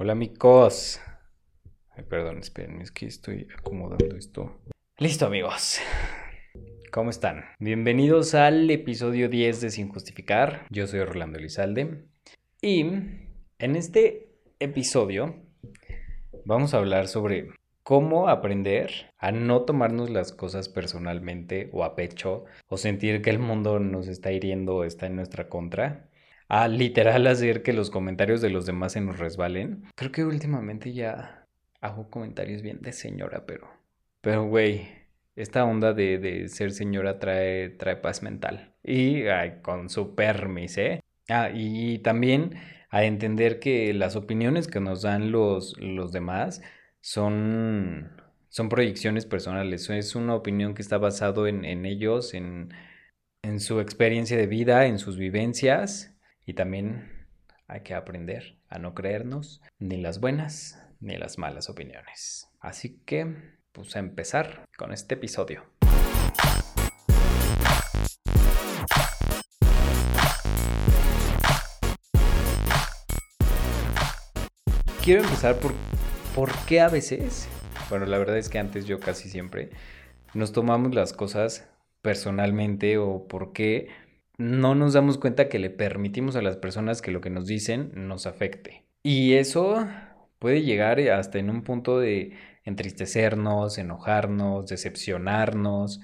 Hola amigos. Perdón, esperen, es que estoy acomodando esto. Listo amigos. ¿Cómo están? Bienvenidos al episodio 10 de Sin Justificar. Yo soy Rolando Elizalde. Y en este episodio vamos a hablar sobre cómo aprender a no tomarnos las cosas personalmente o a pecho o sentir que el mundo nos está hiriendo o está en nuestra contra a literal hacer que los comentarios de los demás se nos resbalen. Creo que últimamente ya hago comentarios bien de señora, pero... Pero, güey, esta onda de, ser señora trae, trae paz mental. Y con su permis, ¿eh? Ah, y también a entender que las opiniones que nos dan los, los demás son, son proyecciones personales. Es una opinión que está basado en, en ellos, en, en su experiencia de vida, en sus vivencias y también hay que aprender a no creernos ni las buenas ni las malas opiniones. Así que, pues a empezar con este episodio. Quiero empezar por por qué a veces, bueno, la verdad es que antes yo casi siempre nos tomamos las cosas personalmente o por qué no nos damos cuenta que le permitimos a las personas que lo que nos dicen nos afecte. Y eso puede llegar hasta en un punto de entristecernos, enojarnos, decepcionarnos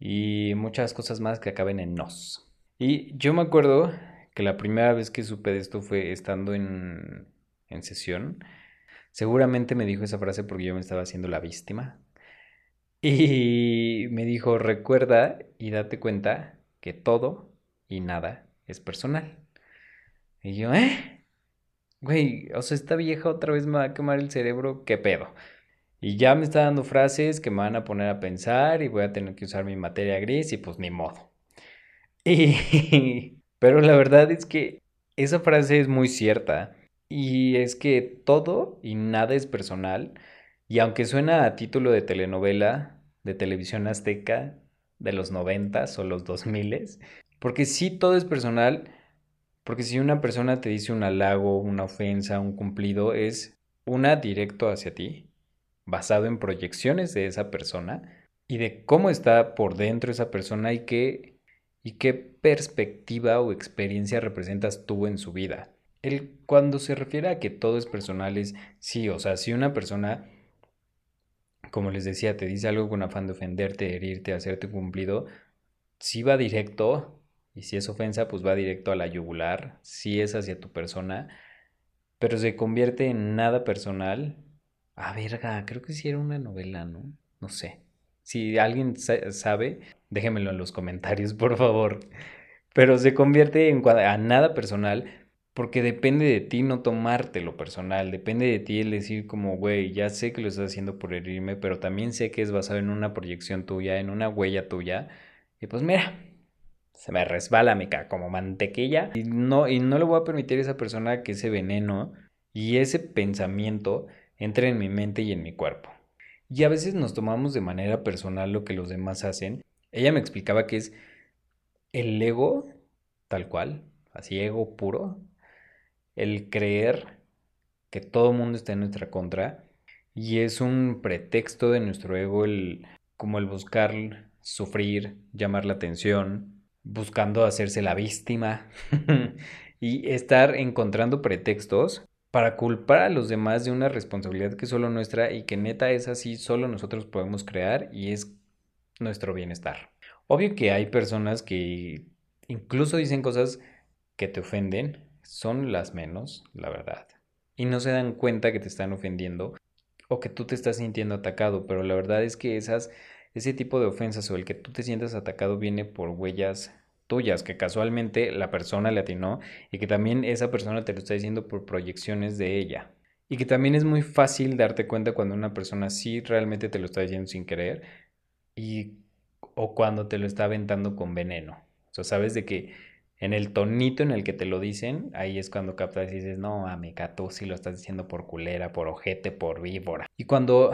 y muchas cosas más que acaben en nos. Y yo me acuerdo que la primera vez que supe de esto fue estando en, en sesión. Seguramente me dijo esa frase porque yo me estaba haciendo la víctima. Y me dijo, recuerda y date cuenta que todo y nada es personal. Y yo, ¿eh? Güey, o sea, esta vieja otra vez me va a quemar el cerebro, ¿qué pedo? Y ya me está dando frases que me van a poner a pensar y voy a tener que usar mi materia gris y pues ni modo. Y... Pero la verdad es que esa frase es muy cierta. Y es que todo y nada es personal. Y aunque suena a título de telenovela, de televisión azteca, de los noventas o los dos miles, porque sí, todo es personal, porque si una persona te dice un halago, una ofensa, un cumplido, es una directo hacia ti, basado en proyecciones de esa persona y de cómo está por dentro esa persona y qué, y qué perspectiva o experiencia representas tú en su vida. El, cuando se refiere a que todo es personal es sí, o sea, si una persona, como les decía, te dice algo con afán de ofenderte, herirte, hacerte cumplido, sí va directo y si es ofensa, pues va directo a la yugular, si es hacia tu persona, pero se convierte en nada personal. Ah, verga, creo que sí era una novela, ¿no? No sé. Si alguien sabe, déjenmelo en los comentarios, por favor. Pero se convierte en nada personal porque depende de ti no tomártelo personal, depende de ti el decir como, güey, ya sé que lo estás haciendo por herirme, pero también sé que es basado en una proyección tuya, en una huella tuya. Y pues mira, se me resbala, me cae como mantequilla. Y no, y no le voy a permitir a esa persona que ese veneno y ese pensamiento entre en mi mente y en mi cuerpo. Y a veces nos tomamos de manera personal lo que los demás hacen. Ella me explicaba que es el ego, tal cual, así ego puro, el creer que todo el mundo está en nuestra contra y es un pretexto de nuestro ego el como el buscar sufrir, llamar la atención, buscando hacerse la víctima y estar encontrando pretextos para culpar a los demás de una responsabilidad que es solo nuestra y que neta es así, solo nosotros podemos crear y es nuestro bienestar. Obvio que hay personas que incluso dicen cosas que te ofenden, son las menos, la verdad. Y no se dan cuenta que te están ofendiendo o que tú te estás sintiendo atacado, pero la verdad es que esas ese tipo de ofensas o el que tú te sientas atacado viene por huellas tuyas, que casualmente la persona le atinó y que también esa persona te lo está diciendo por proyecciones de ella. Y que también es muy fácil darte cuenta cuando una persona sí realmente te lo está diciendo sin querer y o cuando te lo está aventando con veneno. O sea, sabes de que en el tonito en el que te lo dicen, ahí es cuando captas y dices, no, amiga, tú sí lo estás diciendo por culera, por ojete, por víbora. Y cuando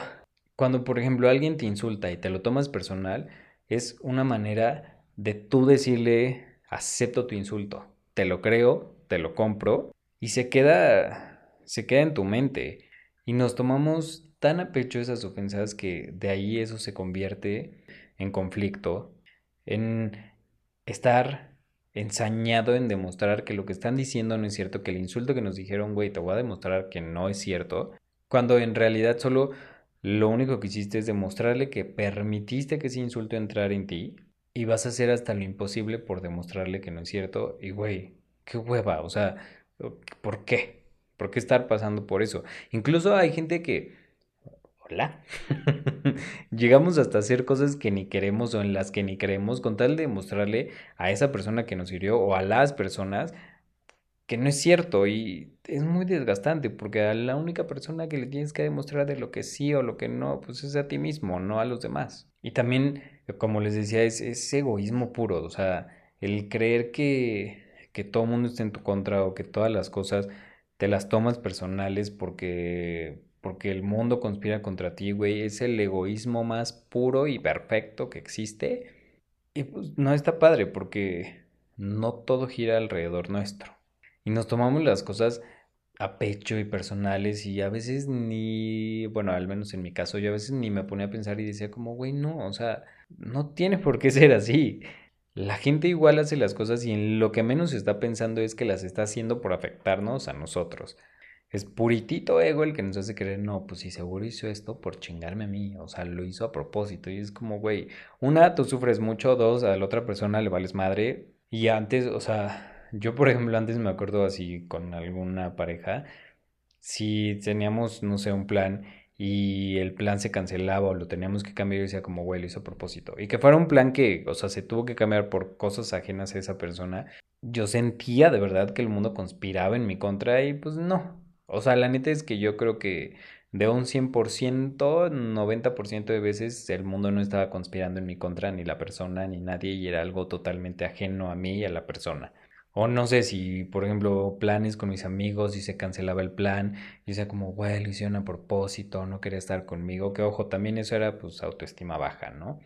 cuando, por ejemplo, alguien te insulta y te lo tomas personal, es una manera de tú decirle, acepto tu insulto, te lo creo, te lo compro, y se queda, se queda en tu mente. Y nos tomamos tan a pecho esas ofensas que de ahí eso se convierte en conflicto, en estar ensañado en demostrar que lo que están diciendo no es cierto, que el insulto que nos dijeron, güey, te voy a demostrar que no es cierto, cuando en realidad solo lo único que hiciste es demostrarle que permitiste que ese insulto entrara en ti y vas a hacer hasta lo imposible por demostrarle que no es cierto. Y güey, qué hueva, o sea, ¿por qué? ¿Por qué estar pasando por eso? Incluso hay gente que... Hola. Llegamos hasta hacer cosas que ni queremos o en las que ni queremos con tal de demostrarle a esa persona que nos hirió o a las personas que no es cierto y es muy desgastante porque a la única persona que le tienes que demostrar de lo que sí o lo que no, pues es a ti mismo, no a los demás. Y también, como les decía, es, es egoísmo puro, o sea, el creer que, que todo el mundo está en tu contra o que todas las cosas te las tomas personales porque, porque el mundo conspira contra ti, güey, es el egoísmo más puro y perfecto que existe. Y pues no está padre porque no todo gira alrededor nuestro. Y nos tomamos las cosas a pecho y personales y a veces ni, bueno, al menos en mi caso, yo a veces ni me ponía a pensar y decía como, güey, no, o sea, no tiene por qué ser así. La gente igual hace las cosas y en lo que menos está pensando es que las está haciendo por afectarnos a nosotros. Es puritito ego el que nos hace creer, no, pues sí, seguro hizo esto por chingarme a mí, o sea, lo hizo a propósito. Y es como, güey, una, tú sufres mucho, dos, a la otra persona le vales madre. Y antes, o sea, yo, por ejemplo, antes me acuerdo así con alguna pareja, si teníamos, no sé, un plan y el plan se cancelaba o lo teníamos que cambiar, yo decía como, güey, hizo propósito. Y que fuera un plan que, o sea, se tuvo que cambiar por cosas ajenas a esa persona, yo sentía de verdad que el mundo conspiraba en mi contra y pues no. O sea, la neta es que yo creo que de un 100%, 90% de veces el mundo no estaba conspirando en mi contra, ni la persona, ni nadie, y era algo totalmente ajeno a mí y a la persona. O no sé si, por ejemplo, planes con mis amigos y se cancelaba el plan y decía como, güey, lo hicieron a propósito, no quería estar conmigo. Que ojo, también eso era pues autoestima baja, ¿no?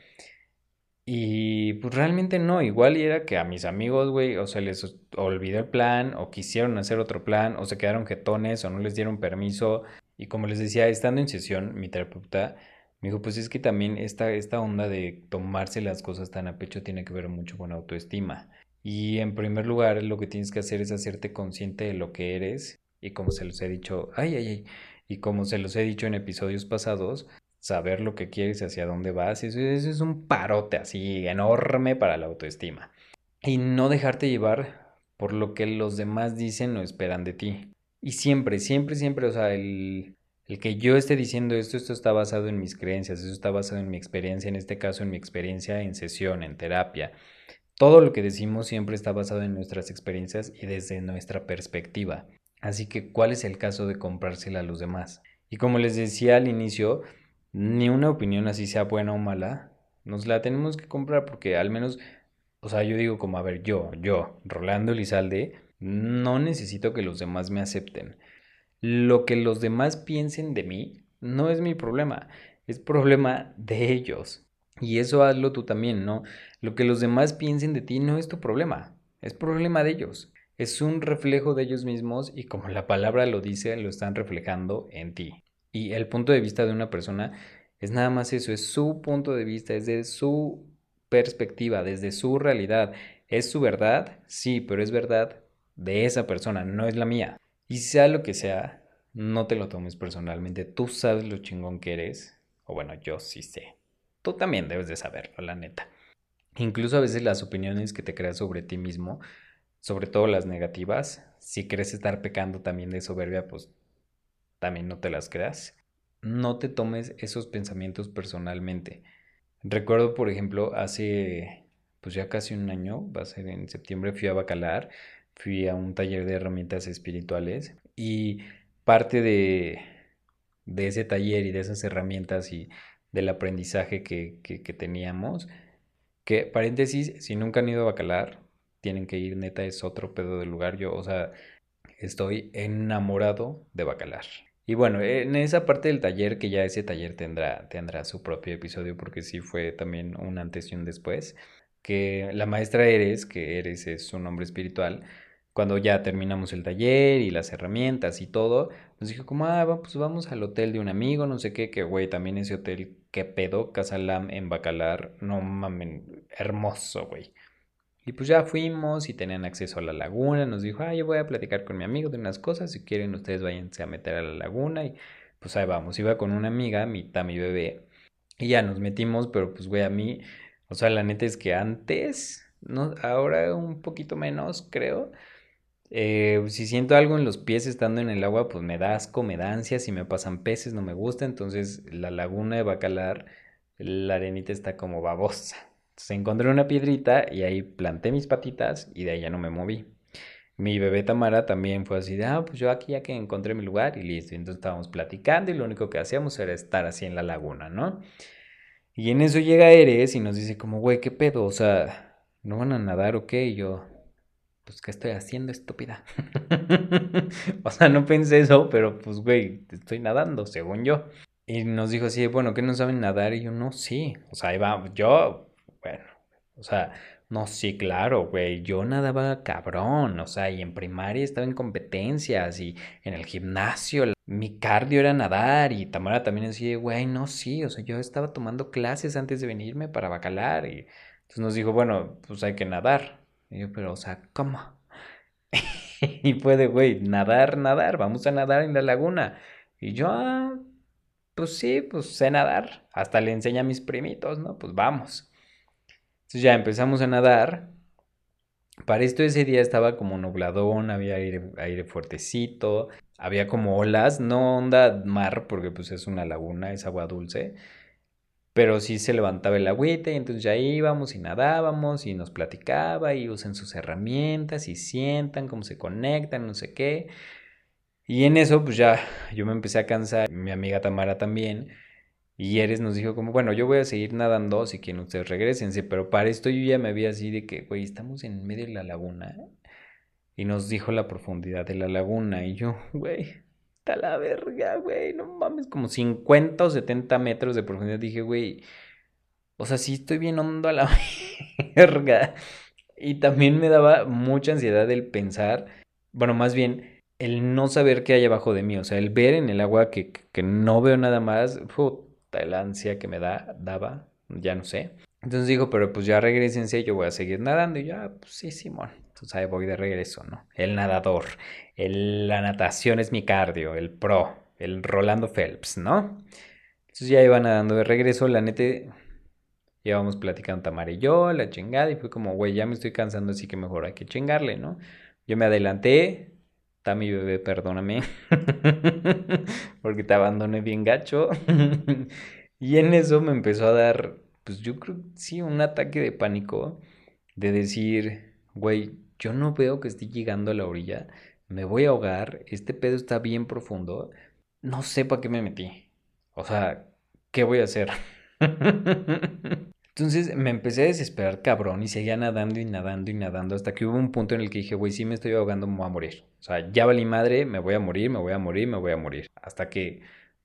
Y pues realmente no, igual era que a mis amigos, güey, o se les olvidó el plan, o quisieron hacer otro plan, o se quedaron jetones, o no les dieron permiso. Y como les decía, estando en sesión, mi terapeuta me dijo, pues es que también esta, esta onda de tomarse las cosas tan a pecho tiene que ver mucho con autoestima. Y en primer lugar, lo que tienes que hacer es hacerte consciente de lo que eres y como se los he dicho, ay, ay, ay, y como se los he dicho en episodios pasados, saber lo que quieres, hacia dónde vas, eso, eso es un parote así enorme para la autoestima. Y no dejarte llevar por lo que los demás dicen o esperan de ti. Y siempre, siempre, siempre, o sea, el, el que yo esté diciendo esto, esto está basado en mis creencias, eso está basado en mi experiencia, en este caso en mi experiencia en sesión, en terapia. Todo lo que decimos siempre está basado en nuestras experiencias y desde nuestra perspectiva. Así que, ¿cuál es el caso de comprársela a los demás? Y como les decía al inicio, ni una opinión así sea buena o mala, nos la tenemos que comprar porque al menos, o sea, yo digo como, a ver, yo, yo, Rolando Lizalde, no necesito que los demás me acepten. Lo que los demás piensen de mí no es mi problema, es problema de ellos. Y eso hazlo tú también, ¿no? Lo que los demás piensen de ti no es tu problema, es problema de ellos. Es un reflejo de ellos mismos y como la palabra lo dice, lo están reflejando en ti. Y el punto de vista de una persona es nada más eso, es su punto de vista, es de su perspectiva, desde su realidad. ¿Es su verdad? Sí, pero es verdad de esa persona, no es la mía. Y sea lo que sea, no te lo tomes personalmente. Tú sabes lo chingón que eres. O bueno, yo sí sé tú también debes de saberlo, la neta. Incluso a veces las opiniones que te creas sobre ti mismo, sobre todo las negativas, si crees estar pecando también de soberbia, pues también no te las creas. No te tomes esos pensamientos personalmente. Recuerdo, por ejemplo, hace pues ya casi un año, va a ser en septiembre, fui a Bacalar, fui a un taller de herramientas espirituales y parte de, de ese taller y de esas herramientas y del aprendizaje que, teníamos. Que, paréntesis, si nunca han ido a Bacalar, tienen que ir, neta, es otro pedo del lugar. Yo, o sea, estoy enamorado de Bacalar. Y bueno, en esa parte del taller, que ya ese taller tendrá, tendrá su propio episodio, porque sí fue también un antes y un después, que la maestra Eres, que Eres es su nombre espiritual, cuando ya terminamos el taller y las herramientas y todo, nos dijo como, ah, pues vamos al hotel de un amigo, no sé qué, que güey, también ese hotel, qué pedo, Casa Lam en Bacalar, no mamen, hermoso, güey. Y pues ya fuimos y tenían acceso a la laguna. Nos dijo, ah, yo voy a platicar con mi amigo de unas cosas. Si quieren, ustedes váyanse a meter a la laguna. Y pues ahí vamos. Iba con una amiga, mi, mi bebé. Y ya nos metimos, pero pues, güey, a mí, o sea, la neta es que antes, no, ahora un poquito menos, creo. Eh, si siento algo en los pies estando en el agua, pues me da asco, me da. Si me pasan peces, no me gusta. Entonces, la laguna de Bacalar, la arenita está como babosa. Entonces encontré una piedrita y ahí planté mis patitas y de ahí ya no me moví. Mi bebé Tamara también fue así de, ah, pues yo aquí ya que encontré mi lugar y listo. Entonces estábamos platicando y lo único que hacíamos era estar así en la laguna, ¿no? Y en eso llega Eres y nos dice como, güey, ¿qué pedo? O sea, ¿no van a nadar o qué? Y yo, pues, ¿qué estoy haciendo, estúpida? o sea, no pensé eso, pero pues, güey, estoy nadando, según yo. Y nos dijo así, bueno, ¿qué no saben nadar? Y yo, no, sí. O sea, ahí yo bueno, o sea, no, sí, claro, güey, yo nadaba cabrón, o sea, y en primaria estaba en competencias y en el gimnasio, mi cardio era nadar y Tamara también decía, güey, no, sí, o sea, yo estaba tomando clases antes de venirme para bacalar y entonces nos dijo, bueno, pues hay que nadar. Y yo, pero, o sea, ¿cómo? y puede, güey, nadar, nadar, vamos a nadar en la laguna. Y yo, ah, pues sí, pues sé nadar, hasta le enseña a mis primitos, ¿no? Pues vamos. Entonces ya empezamos a nadar. Para esto ese día estaba como nubladón, había aire, fuertecito, había como olas, no onda mar porque pues es una laguna, es agua dulce, pero sí se levantaba el agüite y entonces ya íbamos y nadábamos y nos platicaba y usan sus herramientas y sientan cómo se conectan, no sé qué. Y en eso pues ya yo me empecé a cansar, mi amiga Tamara también. Y Eres nos dijo como, bueno, yo voy a seguir nadando si quieren ustedes regresense, pero para esto yo ya me vi así de que, güey, estamos en medio de la laguna. Y nos dijo la profundidad de la laguna y yo, güey, está la verga, güey, no mames, como 50 o 70 metros de profundidad. Dije, güey, o sea, sí estoy bien hondo a la verga. Y también me daba mucha ansiedad el pensar, bueno, más bien el no saber qué hay abajo de mí, o sea, el ver en el agua que, que no veo nada más, el ansia que me da, daba, ya no sé. Entonces digo, pero pues ya regresense, yo voy a seguir nadando. Y ya, pues sí, Simón. Entonces ahí voy de regreso, ¿no? El nadador. La natación es mi cardio, el pro, el Rolando Phelps, ¿no? Entonces ya iba nadando de regreso, la neta, íbamos platicando Tamara y yo, la chingada, y fue como, güey, ya me estoy cansando, así que mejor hay que chingarle, ¿no? Yo me adelanté, mi bebé, perdóname, porque te abandoné bien gacho. y en eso me empezó a dar, pues yo creo, sí, un ataque de pánico de decir, güey, yo no veo que esté llegando a la orilla, me voy a ahogar, este pedo está bien profundo, no sé para qué me metí. O sea, ¿qué voy a hacer? Entonces me empecé a desesperar cabrón y seguía nadando y nadando y nadando hasta que hubo un punto en el que dije, güey, si me estoy ahogando, me voy a morir. O sea, ya valí madre, me voy a morir, me voy a morir, me voy a morir. Hasta que,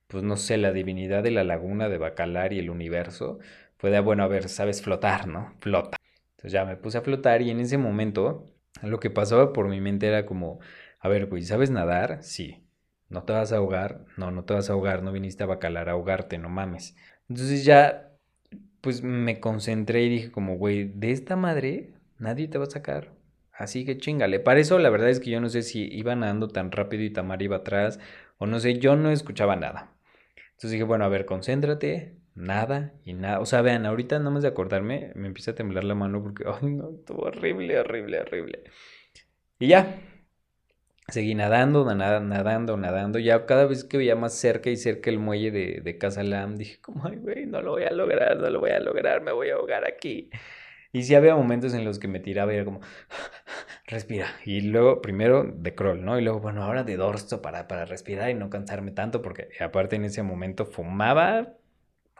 pues no sé, la divinidad de la laguna de Bacalar y el universo fue de, bueno, a ver, sabes flotar, ¿no? Flota. Entonces ya me puse a flotar y en ese momento lo que pasaba por mi mente era como, a ver, güey, ¿sabes nadar? Sí. ¿No te vas a ahogar? No, no te vas a ahogar, no viniste a Bacalar a ahogarte, no mames. Entonces ya pues me concentré y dije como, güey, de esta madre nadie te va a sacar. Así que chingale. Para eso la verdad es que yo no sé si iba nadando tan rápido y Tamara iba atrás o no sé, yo no escuchaba nada. Entonces dije, bueno, a ver, concéntrate, nada y nada. O sea, vean, ahorita nada más de acordarme me empieza a temblar la mano porque, ay, no, estuvo horrible, horrible, horrible. Y ya, Seguí nadando, nadando, nadando. Ya cada vez que veía más cerca y cerca el muelle de, de Casa Lam, dije como, ay, güey, no lo voy a lograr, no lo voy a lograr, me voy a ahogar aquí. Y sí había momentos en los que me tiraba y era como, respira. Y luego, primero de crawl, ¿no? Y luego, bueno, ahora de dorso para, para respirar y no cansarme tanto, porque aparte en ese momento fumaba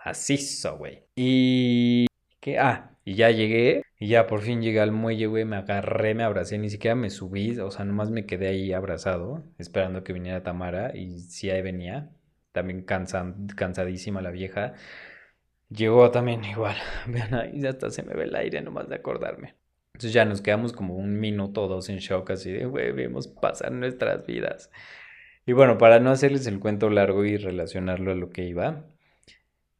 así, güey. Y... ¿Qué? Ah, y ya llegué, y ya por fin llegué al muelle, güey, me agarré, me abracé, ni siquiera me subí, o sea, nomás me quedé ahí abrazado, esperando que viniera Tamara, y sí ahí venía, también cansadísima la vieja. Llegó también igual, vean ahí, hasta se me ve el aire nomás de acordarme. Entonces ya nos quedamos como un minuto o dos en shock, así de, güey, vemos pasar nuestras vidas. Y bueno, para no hacerles el cuento largo y relacionarlo a lo que iba,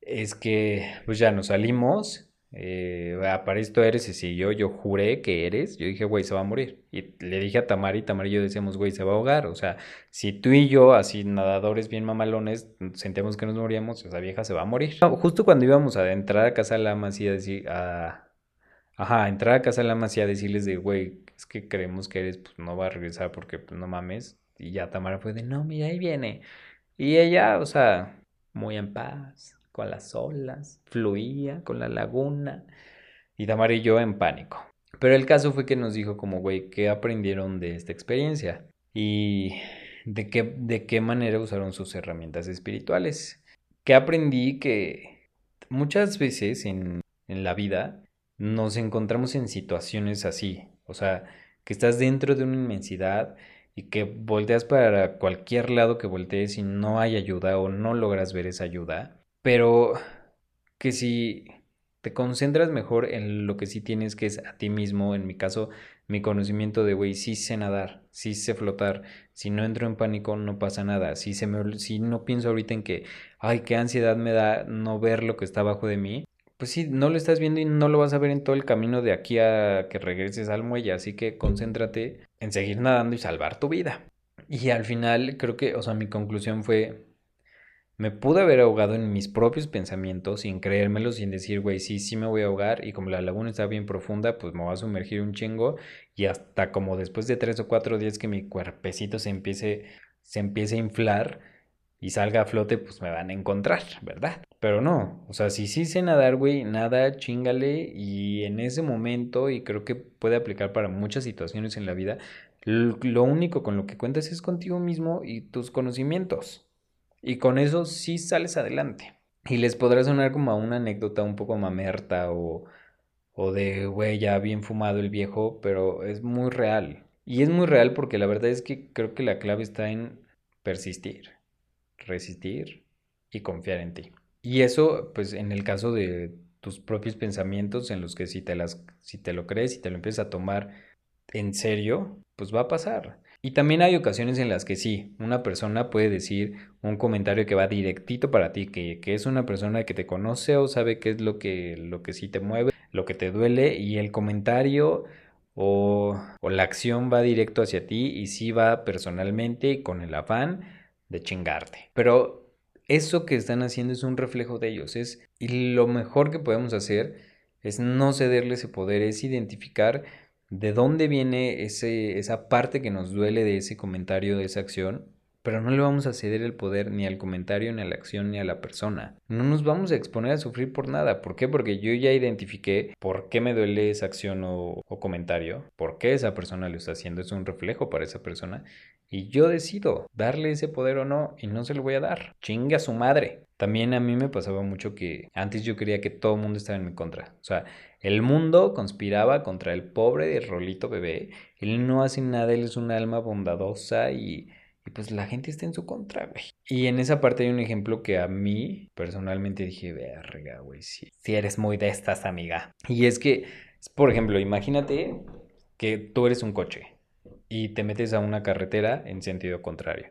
es que pues ya nos salimos eh, para esto eres y si yo, juré que eres, yo dije, güey, se va a morir. Y le dije a Tamara y Tamara y yo decíamos, güey, se va a ahogar. O sea, si tú y yo, así nadadores bien mamalones, sentíamos que nos moríamos, esa vieja se va a morir. justo cuando íbamos a entrar a casa de la y a decir, a... Ajá, entrar a casa de la y a decirles de, güey, es que creemos que eres, pues no va a regresar porque, pues no mames. Y ya Tamara fue de, no, mira, ahí viene. Y ella, o sea, muy en paz con las olas, fluía con la laguna y Tamara y yo en pánico. Pero el caso fue que nos dijo como, güey, ¿qué aprendieron de esta experiencia? Y de qué, de qué manera usaron sus herramientas espirituales. Que aprendí que muchas veces en, en la vida nos encontramos en situaciones así. O sea, que estás dentro de una inmensidad y que volteas para cualquier lado que voltees y no hay ayuda o no logras ver esa ayuda. Pero que si te concentras mejor en lo que sí tienes, que es a ti mismo, en mi caso, mi conocimiento de, güey, sí sé nadar, sí sé flotar, si no entro en pánico no pasa nada, si, se me, si no pienso ahorita en que, ay, qué ansiedad me da no ver lo que está abajo de mí, pues sí, no lo estás viendo y no lo vas a ver en todo el camino de aquí a que regreses al muelle, así que concéntrate en seguir nadando y salvar tu vida. Y al final creo que, o sea, mi conclusión fue, me pude haber ahogado en mis propios pensamientos sin creérmelo, sin decir, güey, sí, sí me voy a ahogar y como la laguna está bien profunda, pues me voy a sumergir un chingo y hasta como después de tres o cuatro días que mi cuerpecito se empiece, se empiece a inflar y salga a flote, pues me van a encontrar, ¿verdad? Pero no, o sea, si sí sé nadar, güey, nada, chingale y en ese momento, y creo que puede aplicar para muchas situaciones en la vida, lo único con lo que cuentas es contigo mismo y tus conocimientos. Y con eso sí sales adelante. Y les podrá sonar como a una anécdota un poco mamerta o, o de, güey, ya bien fumado el viejo, pero es muy real. Y es muy real porque la verdad es que creo que la clave está en persistir, resistir y confiar en ti. Y eso, pues en el caso de tus propios pensamientos, en los que si te, las, si te lo crees y te lo empiezas a tomar en serio, pues va a pasar. Y también hay ocasiones en las que sí, una persona puede decir un comentario que va directito para ti, que, es una persona que te conoce o sabe qué es lo que, lo que sí te mueve, lo que te duele, y el comentario o, o la acción va directo hacia ti y sí va personalmente con el afán de chingarte. Pero eso que están haciendo es un reflejo de ellos, es, y lo mejor que podemos hacer es no cederle ese poder, es identificar de dónde viene ese, esa parte que nos duele de ese comentario, de esa acción, pero no le vamos a ceder el poder ni al comentario, ni a la acción, ni a la persona. No nos vamos a exponer a sufrir por nada. ¿Por qué? Porque yo ya identifiqué por qué me duele esa acción o, comentario, por qué esa persona lo está haciendo, es un reflejo para esa persona. Y yo decido darle ese poder o no, y no se lo voy a dar. Chinga su madre. También a mí me pasaba mucho que antes yo quería que todo el mundo estaba en mi contra. O sea, el mundo conspiraba contra el pobre Rolito bebé. Él no hace nada, él es un alma bondadosa y, pues la gente está en su contra, güey. Y en esa parte hay un ejemplo que a mí personalmente dije, verga, güey, sí. Si eres muy de estas, amiga. Y es que, por ejemplo, imagínate que tú eres un coche y te metes a una carretera en sentido contrario.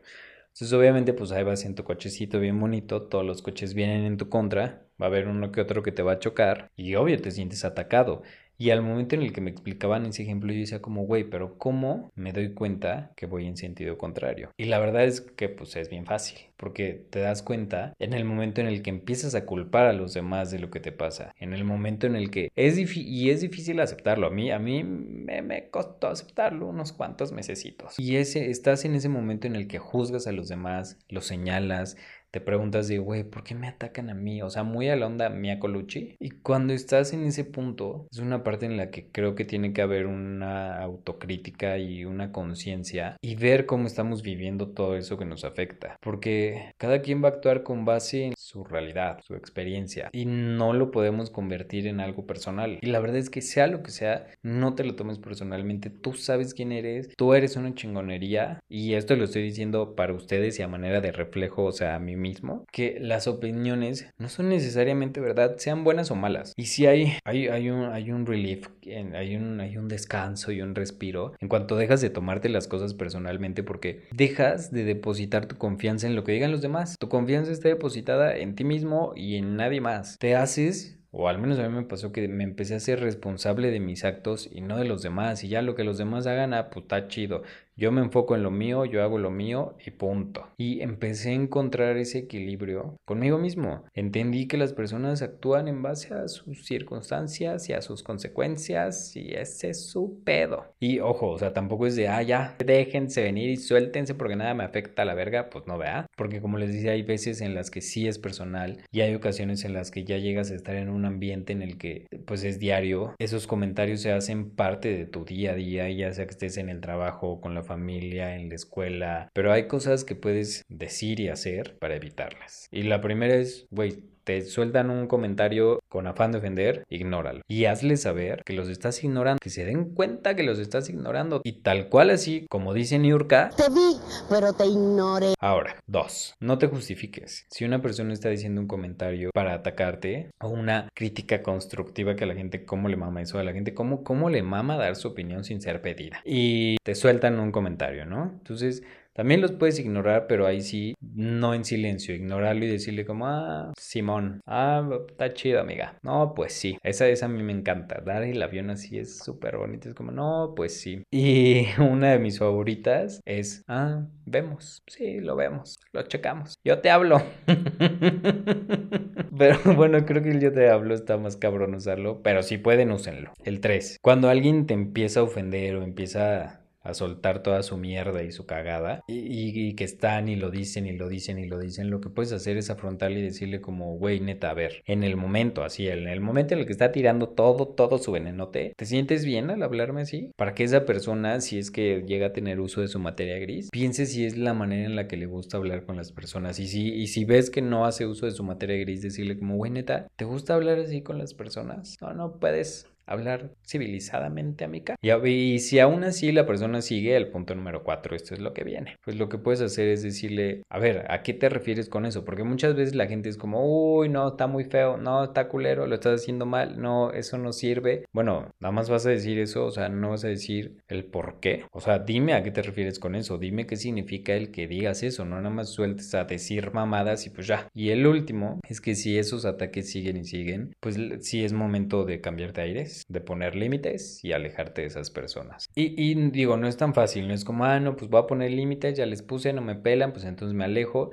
Entonces, obviamente, pues ahí vas en tu cochecito bien bonito, todos los coches vienen en tu contra, va a haber uno que otro que te va a chocar y obvio te sientes atacado. Y al momento en el que me explicaban ese ejemplo, yo decía como, güey, pero ¿cómo me doy cuenta que voy en sentido contrario? Y la verdad es que pues es bien fácil, porque te das cuenta en el momento en el que empiezas a culpar a los demás de lo que te pasa, en el momento en el que es difícil, y es difícil aceptarlo, a mí, a mí me, costó aceptarlo unos cuantos mesecitos. Y ese, estás en ese momento en el que juzgas a los demás, los señalas, te preguntas de, güey, ¿por qué me atacan a mí? O sea, muy a la onda Mia Colucci. Y cuando estás en ese punto, es una parte en la que creo que tiene que haber una autocrítica y una conciencia y ver cómo estamos viviendo todo eso que nos afecta. Porque cada quien va a actuar con base en su realidad, su experiencia. Y no lo podemos convertir en algo personal. Y la verdad es que sea lo que sea, no te lo tomes personalmente. Tú sabes quién eres, tú eres una chingonería. Y esto lo estoy diciendo para ustedes y a manera de reflejo, o sea, a mí mismo que las opiniones no son necesariamente verdad, sean buenas o malas. Y si hay, hay, hay, un, hay un relief, hay un, hay un descanso y un respiro en cuanto dejas de tomarte las cosas personalmente porque dejas de depositar tu confianza en lo que digan los demás. Tu confianza está depositada en ti mismo y en nadie más. Te haces o al menos a mí me pasó que me empecé a ser responsable de mis actos y no de los demás. Y ya lo que los demás hagan, ah, pues está chido. Yo me enfoco en lo mío, yo hago lo mío y punto. Y empecé a encontrar ese equilibrio conmigo mismo. Entendí que las personas actúan en base a sus circunstancias y a sus consecuencias y ese es su pedo. Y ojo, o sea, tampoco es de, ah, ya, déjense venir y suéltense porque nada me afecta a la verga, pues no vea. Porque como les decía, hay veces en las que sí es personal y hay ocasiones en las que ya llegas a estar en un ambiente en el que pues es diario. Esos comentarios se hacen parte de tu día a día, ya sea que estés en el trabajo con la familia, en la escuela, pero hay cosas que puedes decir y hacer para evitarlas. Y la primera es, güey, te sueltan un comentario con afán de ofender, ignóralo. Y hazle saber que los estás ignorando, que se den cuenta que los estás ignorando. Y tal cual así, como dice Niurka, te vi, pero te ignoré. Ahora, dos, no te justifiques. Si una persona está diciendo un comentario para atacarte o una crítica constructiva que a la gente, ¿cómo le mama eso? A la gente, ¿cómo, cómo le mama dar su opinión sin ser pedida? Y te sueltan un comentario, ¿no? Entonces, también los puedes ignorar, pero ahí sí, no en silencio, ignorarlo y decirle como, ah, Simón, ah, está chido, amiga. No, pues sí, esa, esa a mí me encanta. Dar el avión así es súper bonito, es como, no, pues sí. Y una de mis favoritas es, ah, vemos, sí, lo vemos, lo checamos. Yo te hablo. pero bueno, creo que el yo te hablo está más cabrón usarlo, pero si pueden, úsenlo. El 3. Cuando alguien te empieza a ofender o empieza a soltar toda su mierda y su cagada y, que están y lo dicen y lo dicen y lo dicen, lo que puedes hacer es afrontarle y decirle como, güey, neta, a ver, en el momento, así, en el momento en el que está tirando todo, todo su venenote, ¿te sientes bien al hablarme así? Para que esa persona, si es que llega a tener uso de su materia gris, piense si es la manera en la que le gusta hablar con las personas y si, y si ves que no hace uso de su materia gris, decirle como, güey, neta, ¿te gusta hablar así con las personas? No, no puedes hablar civilizadamente, amiga. Y, y si aún así la persona sigue el punto número cuatro, esto es lo que viene. Pues lo que puedes hacer es decirle, a ver, ¿a qué te refieres con eso? Porque muchas veces la gente es como, uy, no, está muy feo, no, está culero, lo estás haciendo mal, no, eso no sirve. Bueno, nada más vas a decir eso, o sea, no vas a decir el por qué. O sea, dime a qué te refieres con eso, dime qué significa el que digas eso, no nada más sueltes a decir mamadas y pues ya. Y el último es que si esos ataques siguen y siguen, pues sí es momento de cambiarte aires de poner límites y alejarte de esas personas. Y, digo, no es tan fácil, no es como, ah, no, pues voy a poner límites, ya les puse, no me pelan, pues entonces me alejo.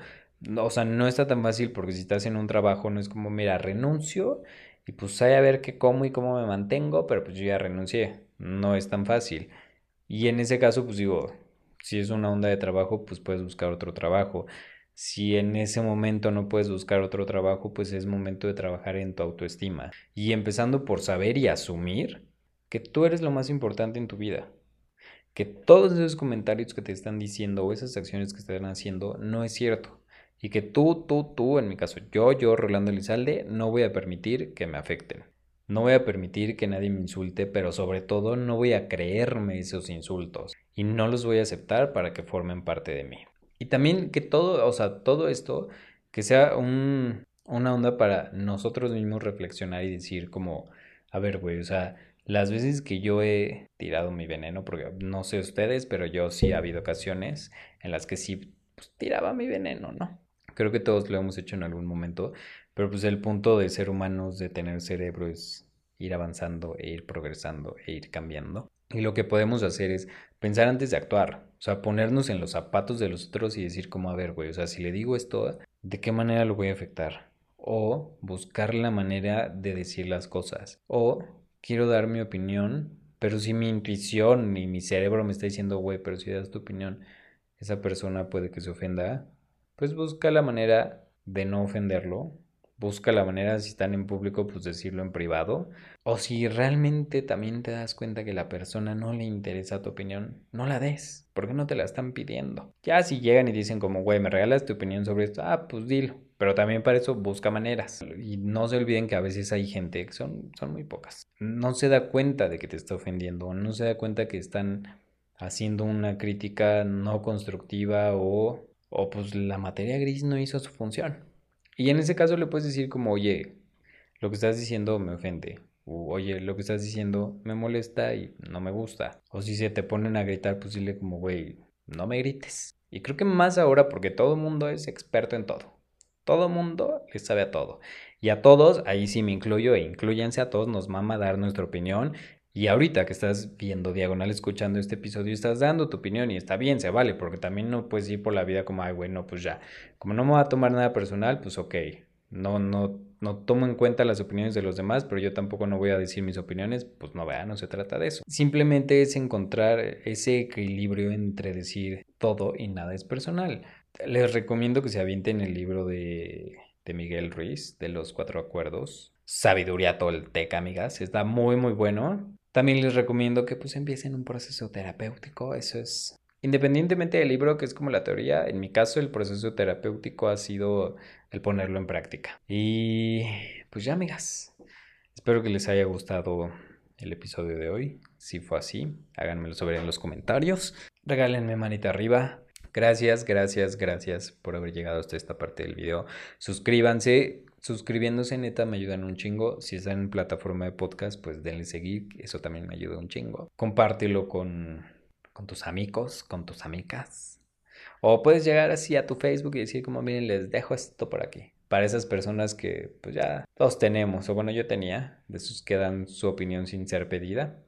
o sea, no está tan fácil porque si estás en un trabajo no es como, mira, renuncio y pues hay a ver qué como y cómo me mantengo, pero pues yo ya renuncié. No es tan fácil. Y en ese caso, pues digo, si es una onda de trabajo, pues puedes buscar otro trabajo. Si en ese momento no puedes buscar otro trabajo, pues es momento de trabajar en tu autoestima. Y empezando por saber y asumir que tú eres lo más importante en tu vida. Que todos esos comentarios que te están diciendo o esas acciones que te están haciendo no es cierto. Y que tú, tú, tú, en mi caso, yo, yo, Rolando Elizalde, no voy a permitir que me afecten. No voy a permitir que nadie me insulte, pero sobre todo no voy a creerme esos insultos. Y no los voy a aceptar para que formen parte de mí. Y también que todo, o sea, todo esto, que sea un, una onda para nosotros mismos reflexionar y decir como, a ver, güey, o sea, las veces que yo he tirado mi veneno, porque no sé ustedes, pero yo sí ha habido ocasiones en las que sí pues, tiraba mi veneno, ¿no? Creo que todos lo hemos hecho en algún momento, pero pues el punto de ser humanos, de tener cerebro, es ir avanzando e ir progresando e ir cambiando. Y lo que podemos hacer es pensar antes de actuar, o sea, ponernos en los zapatos de los otros y decir como, a ver, güey, o sea, si le digo esto, ¿de qué manera lo voy a afectar? O buscar la manera de decir las cosas. O quiero dar mi opinión, pero si mi intuición y mi cerebro me está diciendo, güey, pero si das tu opinión, esa persona puede que se ofenda, pues busca la manera de no ofenderlo busca la manera, si están en público, pues decirlo en privado. O si realmente también te das cuenta que la persona no le interesa tu opinión, no la des, porque no te la están pidiendo. Ya si llegan y dicen como, güey, me regalas tu opinión sobre esto, ah, pues dilo. Pero también para eso busca maneras. Y no se olviden que a veces hay gente, que son, son muy pocas, no se da cuenta de que te está ofendiendo, no se da cuenta que están haciendo una crítica no constructiva o o pues la materia gris no hizo su función. Y en ese caso le puedes decir como, oye, lo que estás diciendo me ofende. Oye, lo que estás diciendo me molesta y no me gusta. O si se te ponen a gritar, pues dile como, güey, no me grites. Y creo que más ahora porque todo el mundo es experto en todo. Todo mundo le sabe a todo. Y a todos, ahí sí me incluyo e incluyanse a todos, nos mama dar nuestra opinión. Y ahorita que estás viendo diagonal, escuchando este episodio, estás dando tu opinión y está bien, se vale, porque también no puedes ir por la vida como, ay, bueno, pues ya, como no me va a tomar nada personal, pues ok, no, no, no tomo en cuenta las opiniones de los demás, pero yo tampoco no voy a decir mis opiniones, pues no vea, no se trata de eso. Simplemente es encontrar ese equilibrio entre decir todo y nada es personal. Les recomiendo que se avienten el libro de, de Miguel Ruiz, de los cuatro acuerdos. Sabiduría tolteca, amigas. Está muy, muy bueno. También les recomiendo que pues empiecen un proceso terapéutico. Eso es independientemente del libro, que es como la teoría, en mi caso el proceso terapéutico ha sido el ponerlo en práctica. Y pues ya, amigas, espero que les haya gustado el episodio de hoy. Si fue así, háganmelo saber en los comentarios. Regálenme manita arriba. Gracias, gracias, gracias por haber llegado hasta esta parte del video. Suscríbanse, suscribiéndose neta me ayudan un chingo. Si están en plataforma de podcast, pues denle seguir, eso también me ayuda un chingo. Compártelo con, con tus amigos, con tus amigas. O puedes llegar así a tu Facebook y decir como miren, les dejo esto por aquí. Para esas personas que pues ya todos tenemos, o bueno yo tenía, de esos que dan su opinión sin ser pedida.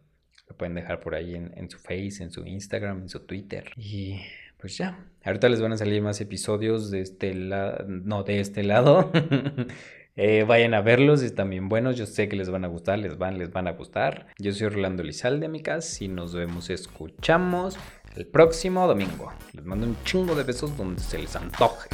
Lo pueden dejar por ahí en, en su Face, en su Instagram, en su Twitter. Y pues ya, ahorita les van a salir más episodios de este lado, no, de este lado. eh, vayan a verlos, están bien buenos, yo sé que les van a gustar, les van, les van a gustar. Yo soy Orlando Lizalde, amigas, y nos vemos, escuchamos el próximo domingo. Les mando un chingo de besos donde se les antoje.